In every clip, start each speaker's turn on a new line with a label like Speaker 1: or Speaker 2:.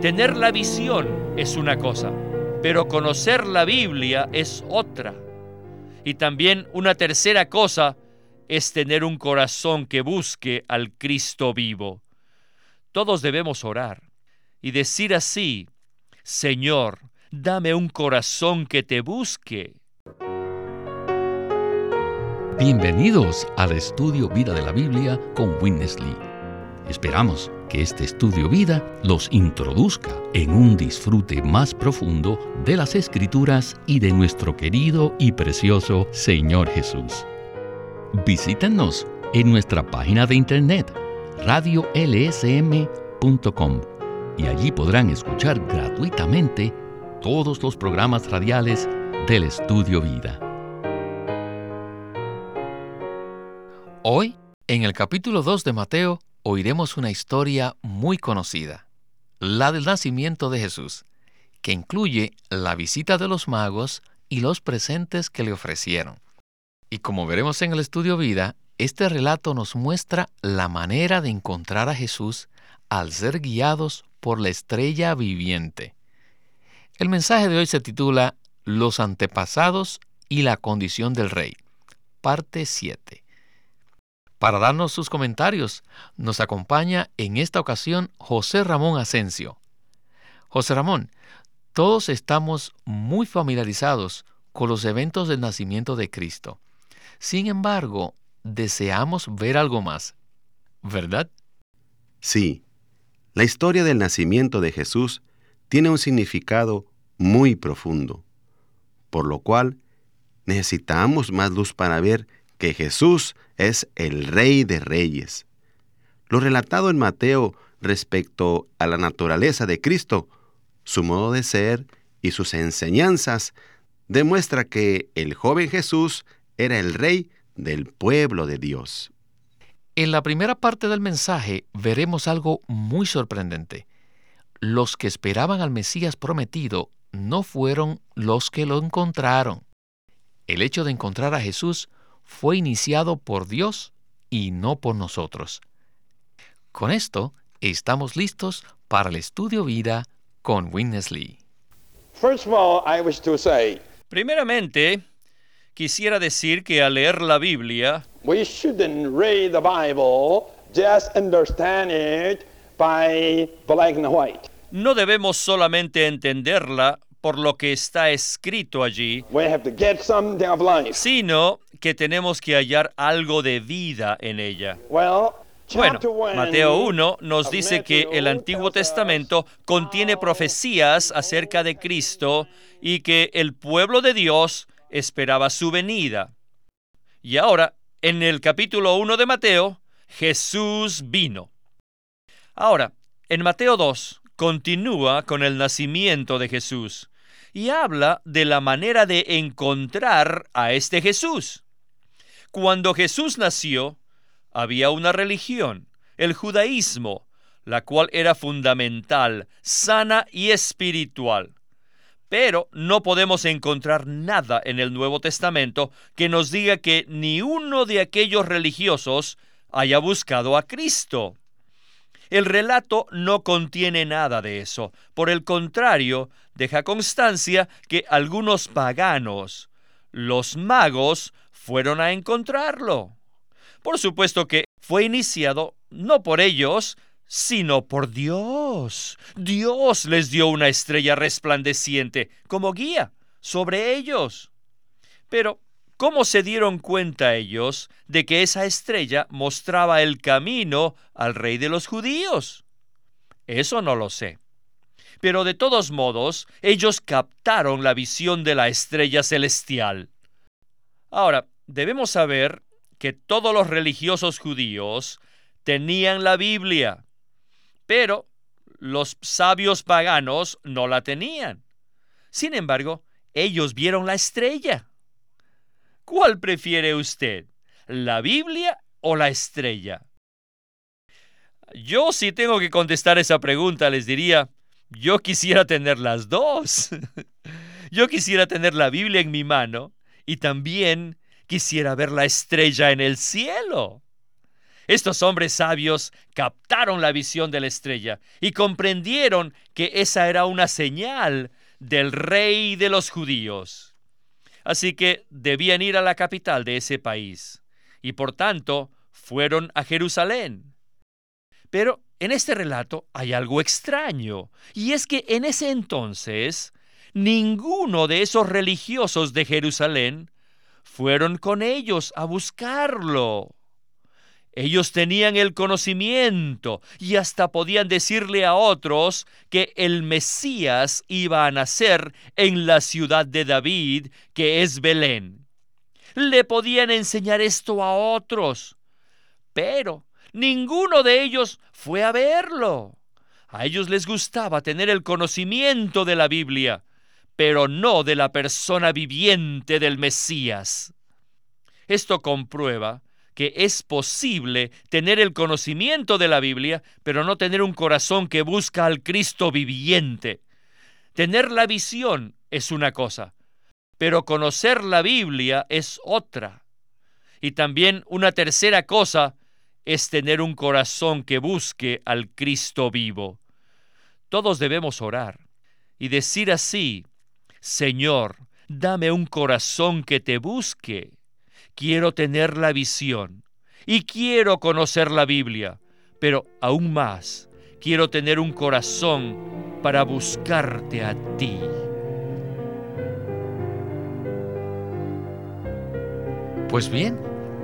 Speaker 1: Tener la visión es una cosa, pero conocer la Biblia es otra. Y también una tercera cosa es tener un corazón que busque al Cristo vivo. Todos debemos orar y decir así, Señor, dame un corazón que te busque.
Speaker 2: Bienvenidos al estudio Vida de la Biblia con Witness Lee. Esperamos que este estudio vida los introduzca en un disfrute más profundo de las escrituras y de nuestro querido y precioso Señor Jesús. Visítenos en nuestra página de internet radiolsm.com y allí podrán escuchar gratuitamente todos los programas radiales del Estudio Vida.
Speaker 3: Hoy, en el capítulo 2 de Mateo, oiremos una historia muy conocida, la del nacimiento de Jesús, que incluye la visita de los magos y los presentes que le ofrecieron. Y como veremos en el estudio vida, este relato nos muestra la manera de encontrar a Jesús al ser guiados por la estrella viviente. El mensaje de hoy se titula Los antepasados y la condición del rey, parte 7. Para darnos sus comentarios, nos acompaña en esta ocasión José Ramón Asensio. José Ramón, todos estamos muy familiarizados con los eventos del nacimiento de Cristo. Sin embargo, deseamos ver algo más, ¿verdad?
Speaker 4: Sí, la historia del nacimiento de Jesús tiene un significado muy profundo, por lo cual necesitamos más luz para ver que Jesús es el Rey de Reyes. Lo relatado en Mateo respecto a la naturaleza de Cristo, su modo de ser y sus enseñanzas, demuestra que el joven Jesús era el Rey del pueblo de Dios.
Speaker 3: En la primera parte del mensaje veremos algo muy sorprendente. Los que esperaban al Mesías prometido no fueron los que lo encontraron. El hecho de encontrar a Jesús fue iniciado por Dios y no por nosotros. Con esto, estamos listos para el estudio vida con Witness Lee.
Speaker 1: Primeramente, quisiera decir que al leer la Biblia,
Speaker 5: we shouldn't read the Bible, just understand it by black and white.
Speaker 1: no debemos solamente entenderla por lo que está escrito allí,
Speaker 5: We have to get something of life.
Speaker 1: sino que tenemos que hallar algo de vida en ella. Bueno, Mateo 1 nos dice que el Antiguo Testamento contiene profecías acerca de Cristo y que el pueblo de Dios esperaba su venida. Y ahora, en el capítulo 1 de Mateo, Jesús vino. Ahora, en Mateo 2 continúa con el nacimiento de Jesús y habla de la manera de encontrar a este Jesús. Cuando Jesús nació, había una religión, el judaísmo, la cual era fundamental, sana y espiritual. Pero no podemos encontrar nada en el Nuevo Testamento que nos diga que ni uno de aquellos religiosos haya buscado a Cristo. El relato no contiene nada de eso. Por el contrario, deja constancia que algunos paganos, los magos, fueron a encontrarlo. Por supuesto que fue iniciado no por ellos, sino por Dios. Dios les dio una estrella resplandeciente como guía sobre ellos. Pero, ¿cómo se dieron cuenta ellos de que esa estrella mostraba el camino al rey de los judíos? Eso no lo sé. Pero de todos modos, ellos captaron la visión de la estrella celestial. Ahora, debemos saber que todos los religiosos judíos tenían la Biblia, pero los sabios paganos no la tenían. Sin embargo, ellos vieron la estrella. ¿Cuál prefiere usted? ¿La Biblia o la estrella? Yo si tengo que contestar esa pregunta les diría, yo quisiera tener las dos. yo quisiera tener la Biblia en mi mano y también quisiera ver la estrella en el cielo. Estos hombres sabios captaron la visión de la estrella y comprendieron que esa era una señal del rey de los judíos. Así que debían ir a la capital de ese país y por tanto fueron a Jerusalén. Pero en este relato hay algo extraño, y es que en ese entonces ninguno de esos religiosos de Jerusalén fueron con ellos a buscarlo. Ellos tenían el conocimiento y hasta podían decirle a otros que el Mesías iba a nacer en la ciudad de David, que es Belén. Le podían enseñar esto a otros, pero ninguno de ellos fue a verlo. A ellos les gustaba tener el conocimiento de la Biblia, pero no de la persona viviente del Mesías. Esto comprueba que es posible tener el conocimiento de la Biblia, pero no tener un corazón que busca al Cristo viviente. Tener la visión es una cosa, pero conocer la Biblia es otra. Y también una tercera cosa es tener un corazón que busque al Cristo vivo. Todos debemos orar y decir así, Señor, dame un corazón que te busque quiero tener la visión y quiero conocer la Biblia, pero aún más, quiero tener un corazón para buscarte a ti.
Speaker 3: Pues bien,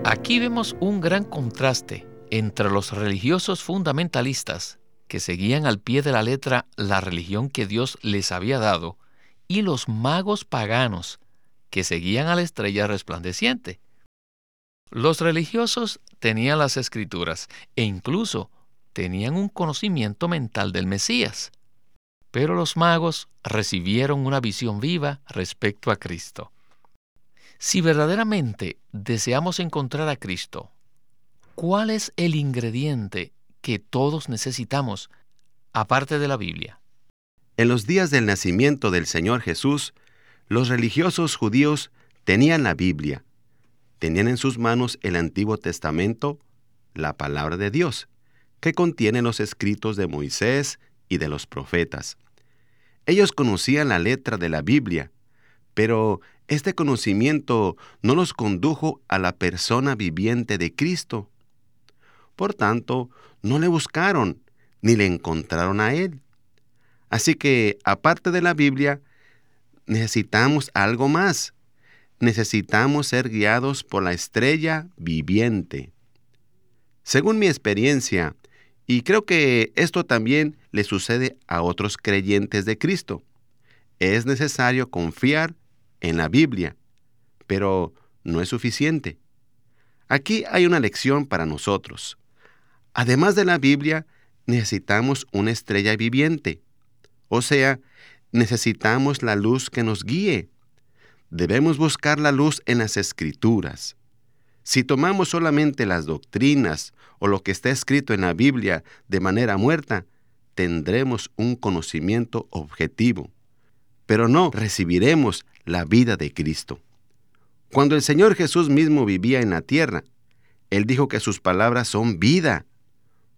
Speaker 3: aquí vemos un gran contraste entre los religiosos fundamentalistas que seguían al pie de la letra la religión que Dios les había dado y los magos paganos que seguían a la estrella resplandeciente. Los religiosos tenían las escrituras e incluso tenían un conocimiento mental del Mesías. Pero los magos recibieron una visión viva respecto a Cristo. Si verdaderamente deseamos encontrar a Cristo, ¿cuál es el ingrediente que todos necesitamos aparte de la Biblia?
Speaker 4: En los días del nacimiento del Señor Jesús, los religiosos judíos tenían la Biblia, tenían en sus manos el Antiguo Testamento, la palabra de Dios, que contiene los escritos de Moisés y de los profetas. Ellos conocían la letra de la Biblia, pero este conocimiento no los condujo a la persona viviente de Cristo. Por tanto, no le buscaron ni le encontraron a Él. Así que, aparte de la Biblia, necesitamos algo más necesitamos ser guiados por la estrella viviente. Según mi experiencia, y creo que esto también le sucede a otros creyentes de Cristo, es necesario confiar en la Biblia, pero no es suficiente. Aquí hay una lección para nosotros. Además de la Biblia, necesitamos una estrella viviente, o sea, necesitamos la luz que nos guíe Debemos buscar la luz en las escrituras. Si tomamos solamente las doctrinas o lo que está escrito en la Biblia de manera muerta, tendremos un conocimiento objetivo, pero no recibiremos la vida de Cristo. Cuando el Señor Jesús mismo vivía en la tierra, Él dijo que sus palabras son vida.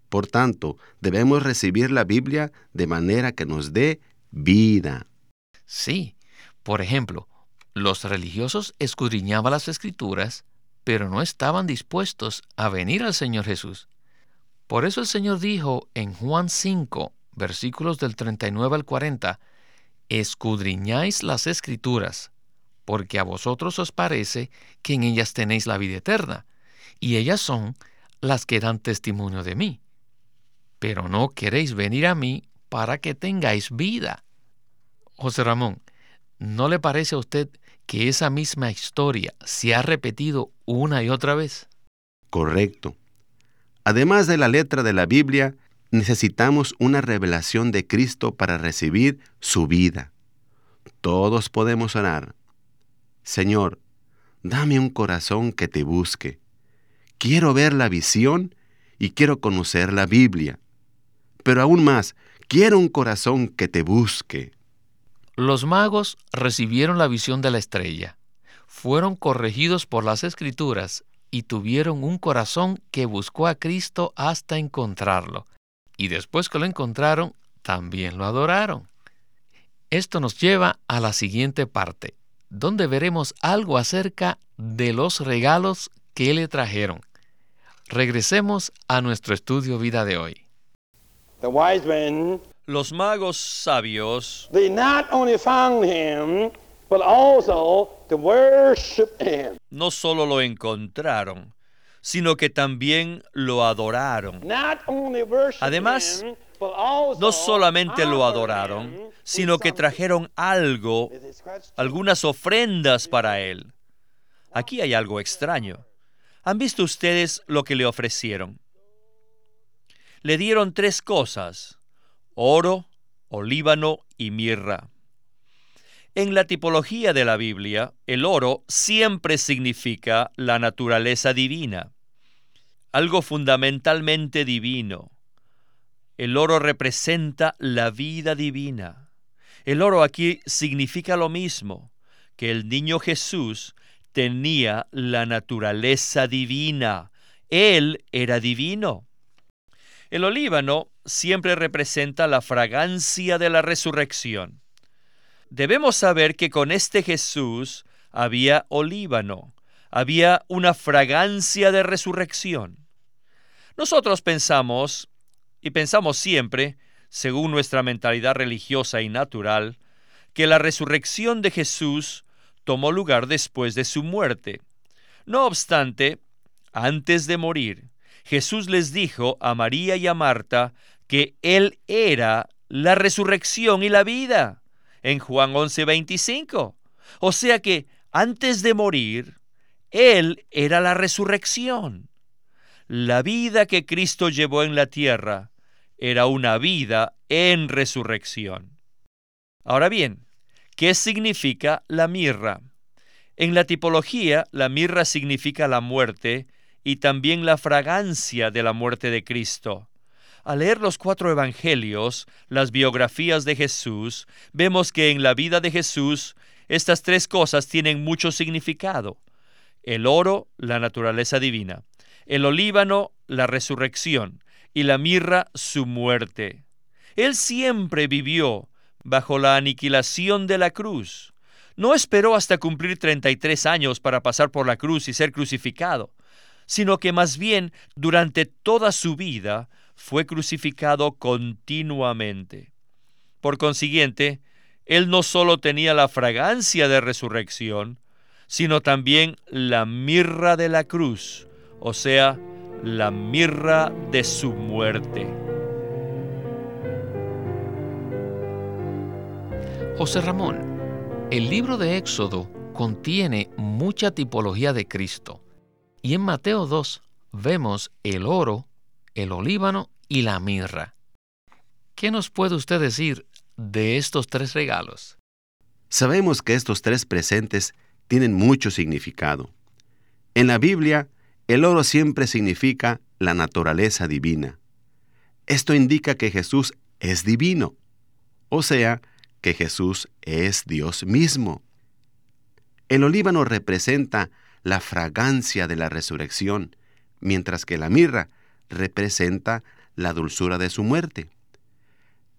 Speaker 4: Por tanto, debemos recibir la Biblia de manera que nos dé vida.
Speaker 3: Sí, por ejemplo, los religiosos escudriñaban las escrituras, pero no estaban dispuestos a venir al Señor Jesús. Por eso el Señor dijo en Juan 5, versículos del 39 al 40, Escudriñáis las escrituras, porque a vosotros os parece que en ellas tenéis la vida eterna, y ellas son las que dan testimonio de mí. Pero no queréis venir a mí para que tengáis vida. José Ramón, ¿no le parece a usted que esa misma historia se ha repetido una y otra vez?
Speaker 4: Correcto. Además de la letra de la Biblia, necesitamos una revelación de Cristo para recibir su vida. Todos podemos orar. Señor, dame un corazón que te busque. Quiero ver la visión y quiero conocer la Biblia. Pero aún más, quiero un corazón que te busque.
Speaker 3: Los magos recibieron la visión de la estrella, fueron corregidos por las escrituras y tuvieron un corazón que buscó a Cristo hasta encontrarlo. Y después que lo encontraron, también lo adoraron. Esto nos lleva a la siguiente parte, donde veremos algo acerca de los regalos que le trajeron. Regresemos a nuestro estudio vida de hoy.
Speaker 5: The wise men,
Speaker 1: Los magos sabios
Speaker 5: they not only found him, but also to worship him.
Speaker 1: no solo lo encontraron, sino que también lo adoraron.
Speaker 5: Not only worship
Speaker 1: Además,
Speaker 5: him, but also
Speaker 1: No solamente lo adoraron, sino que trajeron algo, algunas ofrendas para él. Aquí hay algo extraño. ¿Han visto ustedes lo que le ofrecieron? Le dieron tres cosas, oro, olíbano y mirra. En la tipología de la Biblia, el oro siempre significa la naturaleza divina, algo fundamentalmente divino. El oro representa la vida divina. El oro aquí significa lo mismo, que el niño Jesús tenía la naturaleza divina. Él era divino. El olíbano siempre representa la fragancia de la resurrección. Debemos saber que con este Jesús había olíbano, había una fragancia de resurrección. Nosotros pensamos, y pensamos siempre, según nuestra mentalidad religiosa y natural, que la resurrección de Jesús tomó lugar después de su muerte. No obstante, antes de morir, Jesús les dijo a María y a Marta que Él era la resurrección y la vida, en Juan 11:25. O sea que antes de morir, Él era la resurrección. La vida que Cristo llevó en la tierra era una vida en resurrección. Ahora bien, ¿qué significa la mirra? En la tipología, la mirra significa la muerte y también la fragancia de la muerte de Cristo. Al leer los cuatro evangelios, las biografías de Jesús, vemos que en la vida de Jesús estas tres cosas tienen mucho significado. El oro, la naturaleza divina. El olíbano, la resurrección. Y la mirra, su muerte. Él siempre vivió bajo la aniquilación de la cruz. No esperó hasta cumplir 33 años para pasar por la cruz y ser crucificado, sino que más bien durante toda su vida fue crucificado continuamente. Por consiguiente, él no solo tenía la fragancia de resurrección, sino también la mirra de la cruz, o sea, la mirra de su muerte.
Speaker 3: José Ramón, el libro de Éxodo contiene mucha tipología de Cristo. Y en Mateo 2 vemos el oro, el olíbano y la mirra. ¿Qué nos puede usted decir de estos tres regalos?
Speaker 4: Sabemos que estos tres presentes tienen mucho significado. En la Biblia, el oro siempre significa la naturaleza divina. Esto indica que Jesús es divino, o sea, que Jesús es Dios mismo. El olíbano representa la fragancia de la resurrección, mientras que la mirra representa la dulzura de su muerte.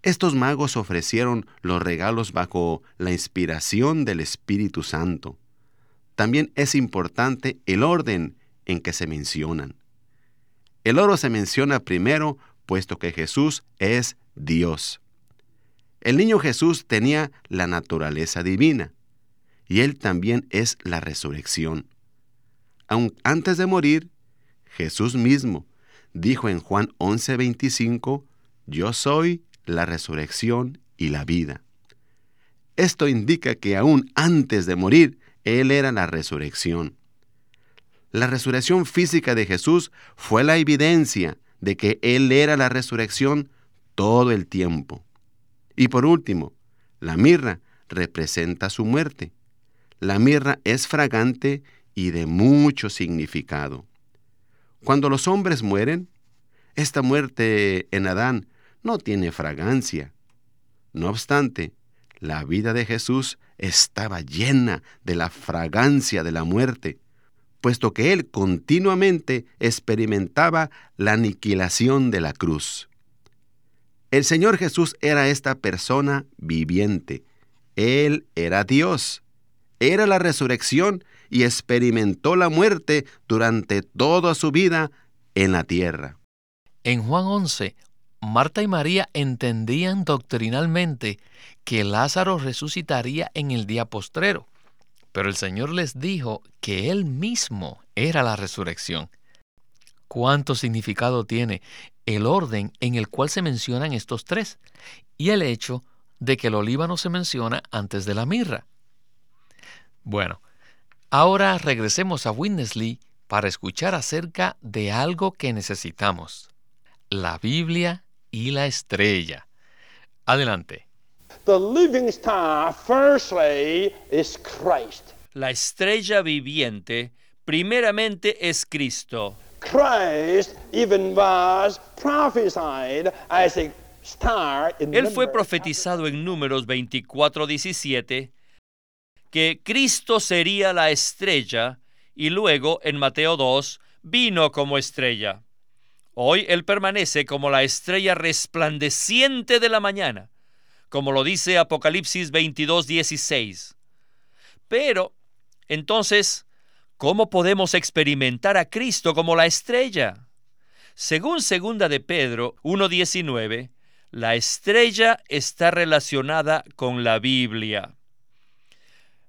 Speaker 4: Estos magos ofrecieron los regalos bajo la inspiración del Espíritu Santo. También es importante el orden en que se mencionan. El oro se menciona primero puesto que Jesús es Dios. El niño Jesús tenía la naturaleza divina y él también es la resurrección. Aun antes de morir, Jesús mismo dijo en Juan 11:25, Yo soy la resurrección y la vida. Esto indica que aún antes de morir, Él era la resurrección. La resurrección física de Jesús fue la evidencia de que Él era la resurrección todo el tiempo. Y por último, la mirra representa su muerte. La mirra es fragante y de mucho significado. Cuando los hombres mueren, esta muerte en Adán no tiene fragancia. No obstante, la vida de Jesús estaba llena de la fragancia de la muerte, puesto que él continuamente experimentaba la aniquilación de la cruz. El Señor Jesús era esta persona viviente. Él era Dios. Era la resurrección y experimentó la muerte durante toda su vida en la tierra.
Speaker 3: En Juan 11, Marta y María entendían doctrinalmente que Lázaro resucitaría en el día postrero, pero el Señor les dijo que Él mismo era la resurrección. ¿Cuánto significado tiene el orden en el cual se mencionan estos tres y el hecho de que el olíbano se menciona antes de la mirra? Bueno, ahora regresemos a Winnesley para escuchar acerca de algo que necesitamos. La Biblia y la estrella. Adelante.
Speaker 5: The living star, firstly, is Christ.
Speaker 1: La estrella viviente primeramente es Cristo.
Speaker 5: Christ even was prophesied as a star in
Speaker 1: Él fue profetizado en Números 24:17 que Cristo sería la estrella y luego en Mateo 2 vino como estrella. Hoy Él permanece como la estrella resplandeciente de la mañana, como lo dice Apocalipsis 22:16. Pero, entonces, ¿cómo podemos experimentar a Cristo como la estrella? Según segunda de Pedro 1:19, la estrella está relacionada con la Biblia.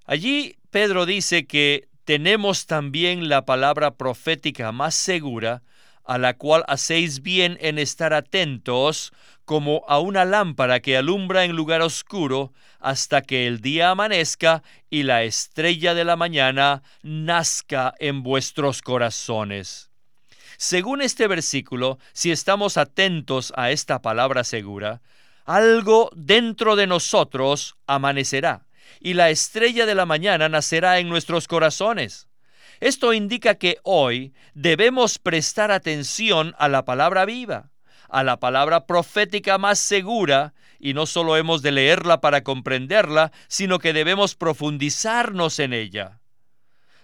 Speaker 1: Allí Pedro dice que tenemos también la palabra profética más segura, a la cual hacéis bien en estar atentos, como a una lámpara que alumbra en lugar oscuro, hasta que el día amanezca y la estrella de la mañana nazca en vuestros corazones. Según este versículo, si estamos atentos a esta palabra segura, algo dentro de nosotros amanecerá y la estrella de la mañana nacerá en nuestros corazones. Esto indica que hoy debemos prestar atención a la palabra viva, a la palabra profética más segura, y no solo hemos de leerla para comprenderla, sino que debemos profundizarnos en ella.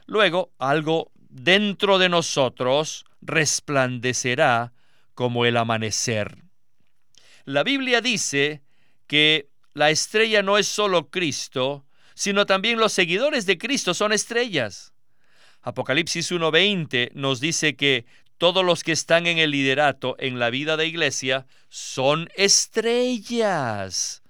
Speaker 1: Luego, algo dentro de nosotros resplandecerá como el amanecer. La Biblia dice que la estrella no es solo Cristo, sino también los seguidores de Cristo son estrellas. Apocalipsis 1.20 nos dice que todos los que están en el liderato en la vida de iglesia son estrellas.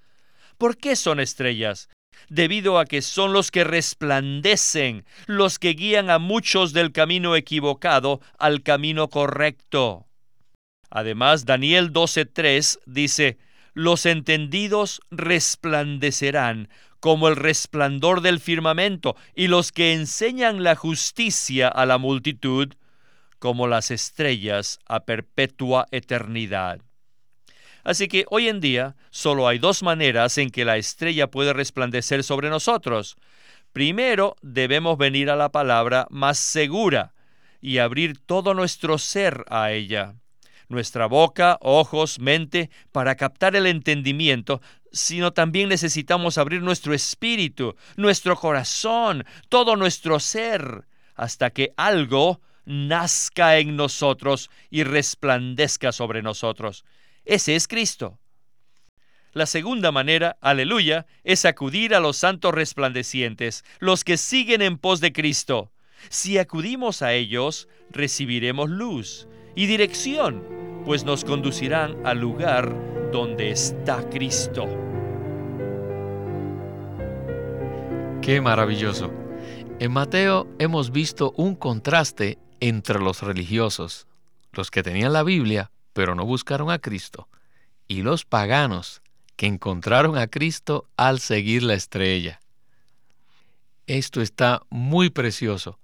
Speaker 1: ¿Por qué son estrellas? Debido a que son los que resplandecen, los que guían a muchos del camino equivocado al camino correcto. Además, Daniel 12.3 dice, los entendidos resplandecerán como el resplandor del firmamento, y los que enseñan la justicia a la multitud, como las estrellas a perpetua eternidad. Así que hoy en día solo hay dos maneras en que la estrella puede resplandecer sobre nosotros. Primero, debemos venir a la palabra más segura y abrir todo nuestro ser a ella nuestra boca, ojos, mente, para captar el entendimiento, sino también necesitamos abrir nuestro espíritu, nuestro corazón, todo nuestro ser, hasta que algo nazca en nosotros y resplandezca sobre nosotros. Ese es Cristo. La segunda manera, aleluya, es acudir a los santos resplandecientes, los que siguen en pos de Cristo. Si acudimos a ellos, recibiremos luz y dirección, pues nos conducirán al lugar donde está Cristo.
Speaker 3: Qué maravilloso. En Mateo hemos visto un contraste entre los religiosos, los que tenían la Biblia pero no buscaron a Cristo, y los paganos que encontraron a Cristo al seguir la estrella. Esto está muy precioso.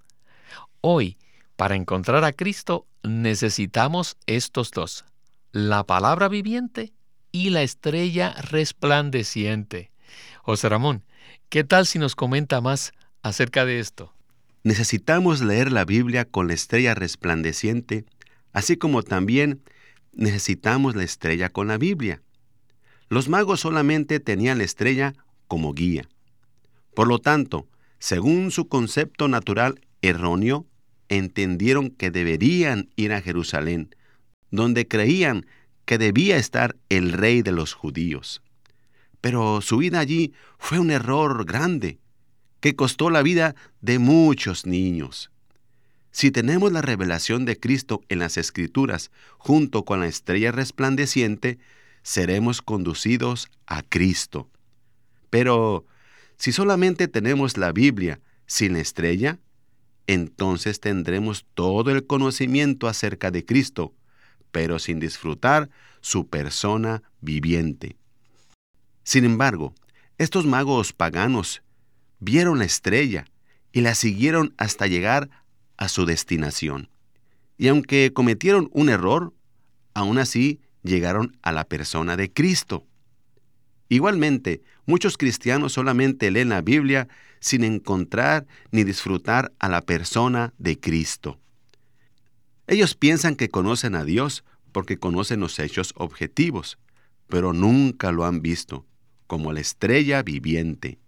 Speaker 3: Hoy, para encontrar a Cristo, necesitamos estos dos, la palabra viviente y la estrella resplandeciente. José Ramón, ¿qué tal si nos comenta más acerca de esto?
Speaker 4: Necesitamos leer la Biblia con la estrella resplandeciente, así como también necesitamos la estrella con la Biblia. Los magos solamente tenían la estrella como guía. Por lo tanto, según su concepto natural erróneo, entendieron que deberían ir a Jerusalén, donde creían que debía estar el rey de los judíos. Pero su vida allí fue un error grande, que costó la vida de muchos niños. Si tenemos la revelación de Cristo en las Escrituras junto con la estrella resplandeciente, seremos conducidos a Cristo. Pero si solamente tenemos la Biblia sin estrella, entonces tendremos todo el conocimiento acerca de Cristo, pero sin disfrutar su persona viviente. Sin embargo, estos magos paganos vieron la estrella y la siguieron hasta llegar a su destinación. Y aunque cometieron un error, aún así llegaron a la persona de Cristo. Igualmente, muchos cristianos solamente leen la Biblia sin encontrar ni disfrutar a la persona de Cristo. Ellos piensan que conocen a Dios porque conocen los hechos objetivos, pero nunca lo han visto, como la estrella viviente.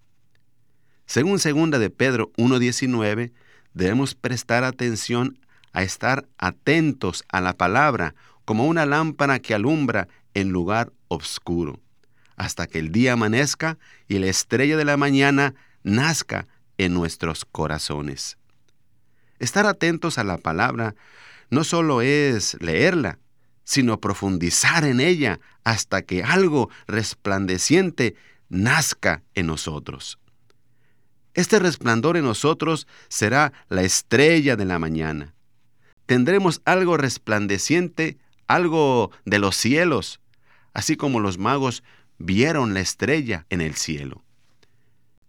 Speaker 4: Según segunda de Pedro 1.19, debemos prestar atención a estar atentos a la palabra como una lámpara que alumbra en lugar oscuro hasta que el día amanezca y la estrella de la mañana nazca en nuestros corazones. Estar atentos a la palabra no solo es leerla, sino profundizar en ella hasta que algo resplandeciente nazca en nosotros. Este resplandor en nosotros será la estrella de la mañana. Tendremos algo resplandeciente, algo de los cielos, así como los magos vieron la estrella en el cielo.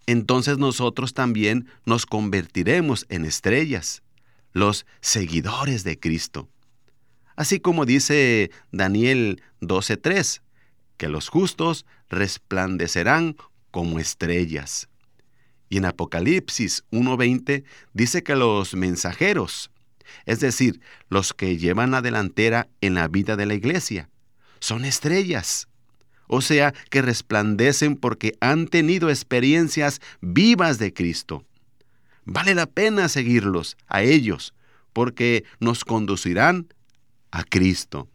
Speaker 4: Entonces nosotros también nos convertiremos en estrellas, los seguidores de Cristo. Así como dice Daniel 12.3, que los justos resplandecerán como estrellas. Y en Apocalipsis 1.20 dice que los mensajeros, es decir, los que llevan la delantera en la vida de la iglesia, son estrellas o sea, que resplandecen porque han tenido experiencias vivas de Cristo. Vale la pena seguirlos a ellos, porque nos conducirán a Cristo.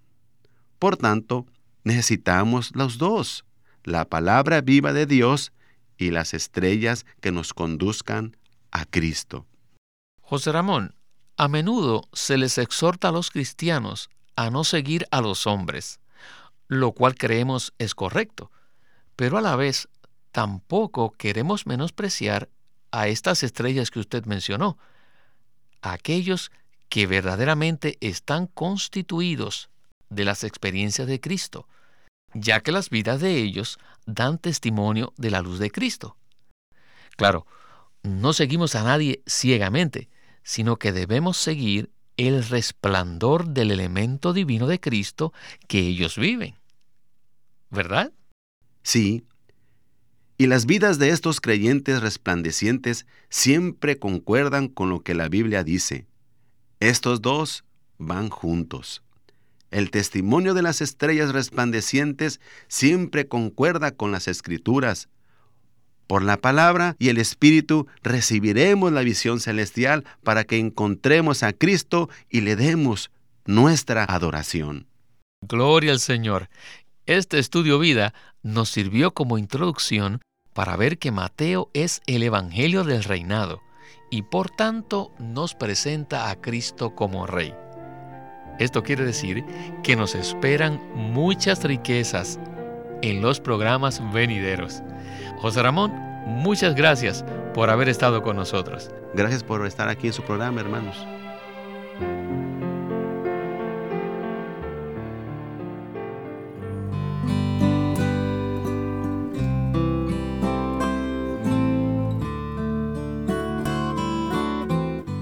Speaker 4: Por tanto, necesitamos los dos, la palabra viva de Dios y las estrellas que nos conduzcan a Cristo.
Speaker 3: José Ramón, a menudo se les exhorta a los cristianos a no seguir a los hombres, lo cual creemos es correcto, pero a la vez tampoco queremos menospreciar a estas estrellas que usted mencionó, aquellos que verdaderamente están constituidos de las experiencias de Cristo, ya que las vidas de ellos dan testimonio de la luz de Cristo. Claro, no seguimos a nadie ciegamente, sino que debemos seguir el resplandor del elemento divino de Cristo que ellos viven. ¿verdad?
Speaker 4: Sí. Y las vidas de estos creyentes resplandecientes siempre concuerdan con lo que la Biblia dice. Estos dos van juntos. El testimonio de las estrellas resplandecientes siempre concuerda con las escrituras. Por la palabra y el Espíritu recibiremos la visión celestial para que encontremos a Cristo y le demos nuestra adoración.
Speaker 3: Gloria al Señor. Este estudio vida nos sirvió como introducción para ver que Mateo es el Evangelio del reinado y por tanto nos presenta a Cristo como Rey. Esto quiere decir que nos esperan muchas riquezas en los programas venideros. José Ramón, muchas gracias por haber estado con nosotros.
Speaker 4: Gracias por estar aquí en su programa, hermanos.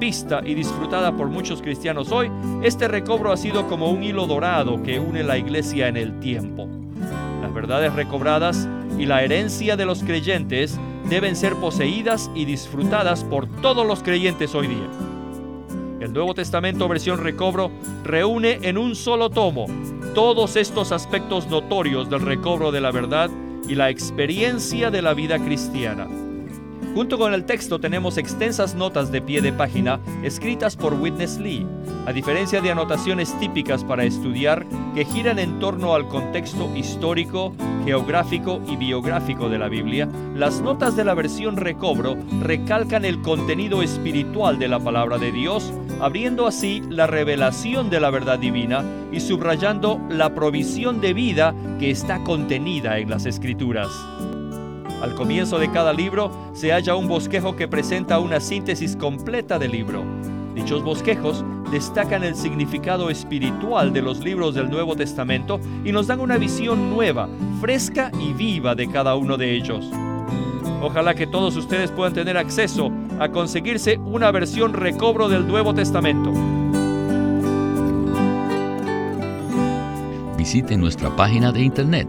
Speaker 1: vista y disfrutada por muchos cristianos hoy, este recobro ha sido como un hilo dorado que une la iglesia en el tiempo. Las verdades recobradas y la herencia de los creyentes deben ser poseídas y disfrutadas por todos los creyentes hoy día. El Nuevo Testamento versión recobro reúne en un solo tomo todos estos aspectos notorios del recobro de la verdad y la experiencia de la vida cristiana. Junto con el texto tenemos extensas notas de pie de página escritas por Witness Lee, a diferencia de anotaciones típicas para estudiar que giran en torno al contexto histórico, geográfico y biográfico de la Biblia, las notas de la versión recobro recalcan el contenido espiritual de la palabra de Dios, abriendo así la revelación de la verdad divina y subrayando la provisión de vida que está contenida en las escrituras. Al comienzo de cada libro se halla un bosquejo que presenta una síntesis completa del libro. Dichos bosquejos destacan el significado espiritual de los libros del Nuevo Testamento y nos dan una visión nueva, fresca y viva de cada uno de ellos. Ojalá que todos ustedes puedan tener acceso a conseguirse una versión recobro del Nuevo Testamento.
Speaker 2: Visite nuestra página de internet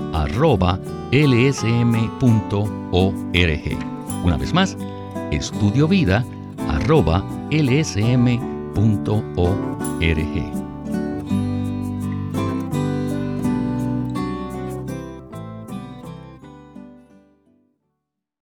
Speaker 2: lsm.org. Una vez más, estudiovida.lsm.org.